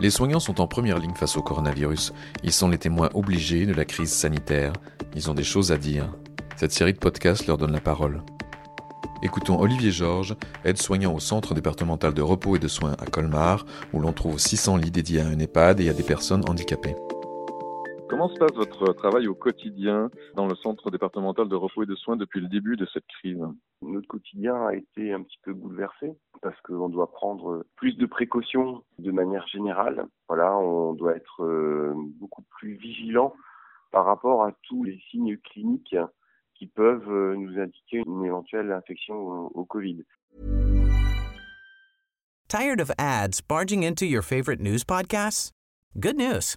Les soignants sont en première ligne face au coronavirus. Ils sont les témoins obligés de la crise sanitaire. Ils ont des choses à dire. Cette série de podcasts leur donne la parole. Écoutons Olivier Georges, aide-soignant au centre départemental de repos et de soins à Colmar, où l'on trouve 600 lits dédiés à un EHPAD et à des personnes handicapées. Comment se passe votre travail au quotidien dans le centre départemental de repos et de soins depuis le début de cette crise? Notre quotidien a été un petit peu bouleversé parce qu'on doit prendre plus de précautions de manière générale. Voilà, on doit être euh, beaucoup plus vigilant par rapport à tous les signes cliniques qui peuvent euh, nous indiquer une éventuelle infection au, au Covid. Tired of ads barging into your favorite news podcasts? Good news.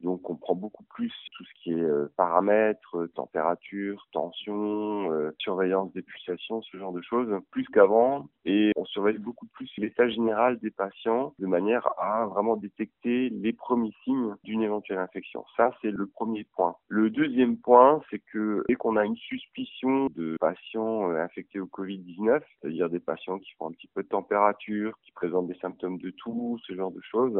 Donc on prend beaucoup plus tout ce qui est euh, paramètres, euh, température, tension, euh, surveillance des pulsations, ce genre de choses, plus qu'avant. Et on surveille beaucoup plus l'état général des patients de manière à vraiment détecter les premiers signes d'une éventuelle infection. Ça, c'est le premier point. Le deuxième point, c'est que dès qu'on a une suspicion de patients infectés au Covid-19, c'est-à-dire des patients qui font un petit peu de température, qui présentent des symptômes de toux, ce genre de choses,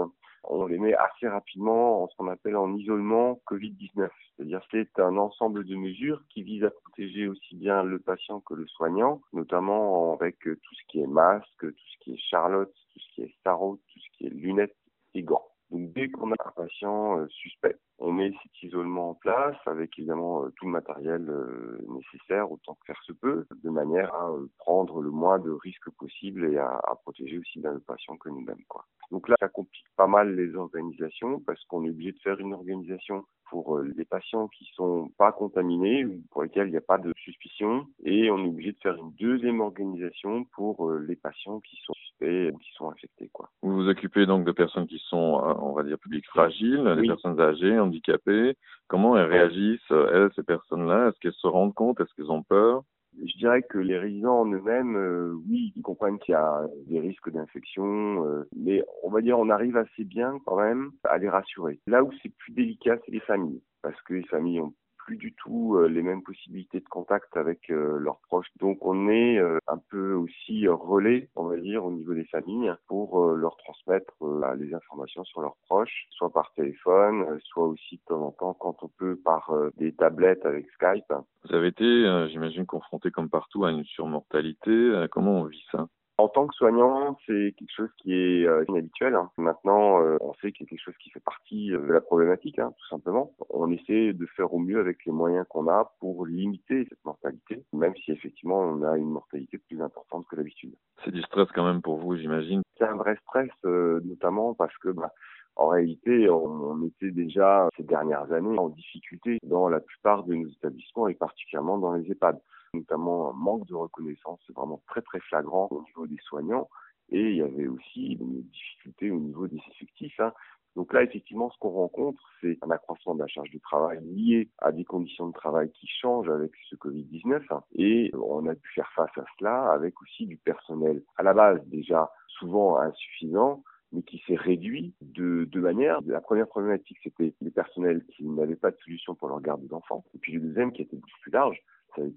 on les met assez rapidement en ce qu'on appelle en isolement Covid-19. C'est-à-dire c'est un ensemble de mesures qui visent à protéger aussi bien le patient que le soignant, notamment avec tout ce qui est masque, tout ce qui est charlotte, tout ce qui est sarrau, tout ce qui est lunettes et gants. Donc dès qu'on a un patient euh, suspect, on met cet isolement en place avec évidemment euh, tout le matériel euh, nécessaire autant que faire se peut, de manière à prendre le moins de risques possible et à, protéger aussi bien le patient que nous-mêmes. Quoi. Donc là, ça complique pas mal les organisations parce qu'on est obligé de faire une organisation pour les patients qui sont pas contaminés ou pour lesquels il n'y a pas de suspicion et on est obligé de faire une deuxième organisation pour les patients qui sont suspects qui sont infectés. Quoi. Vous vous occupez donc de personnes qui sont, on va dire, publics fragiles, les Oui. personnes âgées, handicapées. Comment elles réagissent, elles, ces personnes-là? Est-ce qu'elles se rendent compte? Est-ce qu'elles ont peur? Je dirais que les résidents en eux-mêmes, euh, oui, ils comprennent qu'il y a des risques d'infection, euh, mais on va dire on arrive assez bien quand même à les rassurer. Là où c'est plus délicat, c'est les familles, parce que les familles ont plus du tout euh, les mêmes possibilités de contact avec euh, leurs proches. Donc on est euh, un peu aussi relais, on va dire, au niveau des familles pour leur transmettre bah, les informations sur leurs proches, soit par téléphone, soit aussi de temps en temps quand on peut par des tablettes avec Skype. Vous avez été, j'imagine, confronté comme partout à une surmortalité. Comment on vit ça? En tant que soignant, c'est quelque chose qui est euh, inhabituel. hein. Maintenant, euh, on sait qu'il y a quelque chose qui fait partie euh, de la problématique, hein, tout simplement. On essaie de faire au mieux avec les moyens qu'on a pour limiter cette mortalité, même si effectivement on a une mortalité plus importante que d'habitude. C'est du stress quand même pour vous, j'imagine. C'est un vrai stress, notamment parce que bah, en réalité, on était déjà ces dernières années en difficulté dans la plupart de nos établissements et particulièrement dans les EHPAD notamment un manque de reconnaissance vraiment très très flagrant au niveau des soignants et il y avait aussi une difficulté au niveau des effectifs. hein. Donc là, effectivement, ce qu'on rencontre, c'est un accroissement de la charge de travail lié à des conditions de travail qui changent avec ce Covid-19 hein. et on a pu faire face à cela avec aussi du personnel à la base déjà souvent insuffisant mais qui s'est réduit de deux manières. La première problématique, c'était les personnels qui n'avaient pas de solution pour leur garde d'enfants. Et puis le deuxième, qui était beaucoup plus large,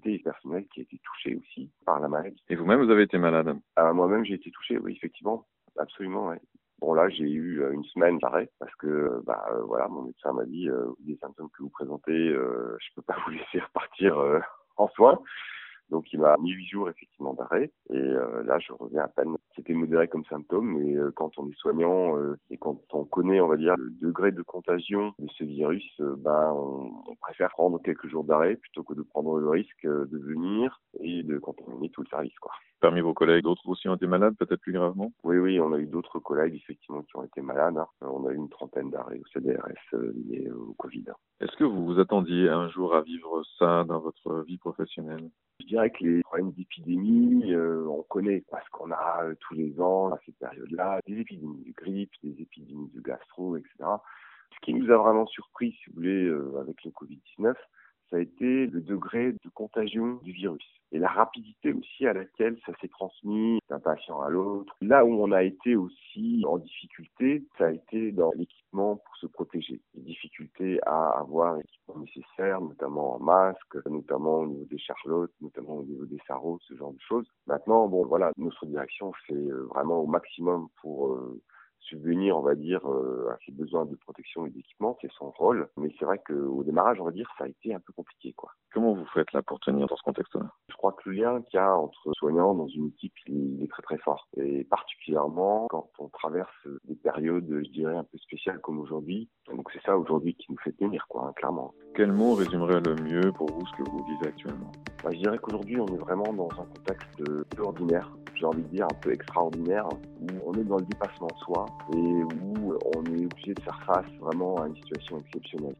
les personnels qui a été touchés aussi par la maladie. Et vous-même, vous avez été malade. Euh, Moi-même, j'ai été touché, oui, effectivement, absolument. Bon là, j'ai eu euh, une semaine d'arrêt parce que euh, bah euh, voilà, mon médecin m'a dit euh, des symptômes que vous présentez, euh, je peux pas vous laisser repartir en soins. Donc il m'a mis huit jours effectivement d'arrêt et là je reviens à peine. C'était modéré comme symptôme, mais euh, quand on est soignant euh, et quand on connaît, on va dire, le degré de contagion de ce virus, ben on, on préfère prendre quelques jours d'arrêt plutôt que de prendre le risque de venir et de contaminer tout le service, quoi. Parmi vos collègues, d'autres aussi ont été malades, peut-être plus gravement? Oui, oui, on a eu d'autres collègues effectivement qui ont été malades. hein. On a eu une trentaine d'arrêts au CDRS liés au Covid. Est-ce que vous vous attendiez un jour à vivre ça dans votre vie professionnelle? Je dirais que les problèmes d'épidémie, euh, on connaît parce qu'on a tous les ans, à cette période-là, des épidémies de grippe, des épidémies de gastro, etc. Ce qui nous a vraiment surpris, si vous voulez, euh, avec le Covid-19, ça a été le degré de contagion du virus et la rapidité aussi à laquelle ça s'est transmis d'un patient à l'autre. Là où on a été aussi en difficulté, ça a été dans l'équipement pour se protéger. Les difficultés à avoir l'équipement nécessaire, notamment en masque, notamment au niveau des charlottes, notamment au niveau des sarraux, ce genre de choses. Maintenant, bon, voilà, notre direction fait euh, vraiment au maximum pour euh, subvenir, on va dire, euh, à ses besoins de protection et d'équipement, c'est son rôle. Mais c'est vrai qu'au démarrage, on va dire, ça a été un peu compliqué, quoi. Comment vous faites là pour tenir dans ce contexte-là? Je crois que le lien qu'il y a entre soignants dans une équipe, il est très très fort. Et particulièrement quand on traverse des périodes, je dirais, un peu spéciales comme aujourd'hui. Donc c'est ça aujourd'hui qui nous fait tenir, quoi, hein, clairement. Quel mot résumerait le mieux pour vous ce que vous vivez actuellement? Bah, Je dirais qu'aujourd'hui, on est vraiment dans un contexte peu ordinaire, j'ai envie de dire un peu extraordinaire, où on est dans le dépassement de soi et où on est obligé de faire face vraiment à une situation exceptionnelle.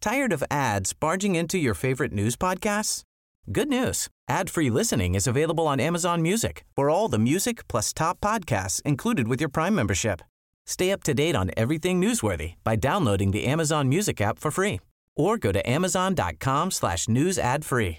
Tired of ads barging into your favorite news podcasts? Good news. Ad-free listening is available on Amazon Music for all the music plus top podcasts included with your Prime membership. Stay up to date on everything newsworthy by downloading the Amazon Music app for free or go to amazon.com slash news ad free.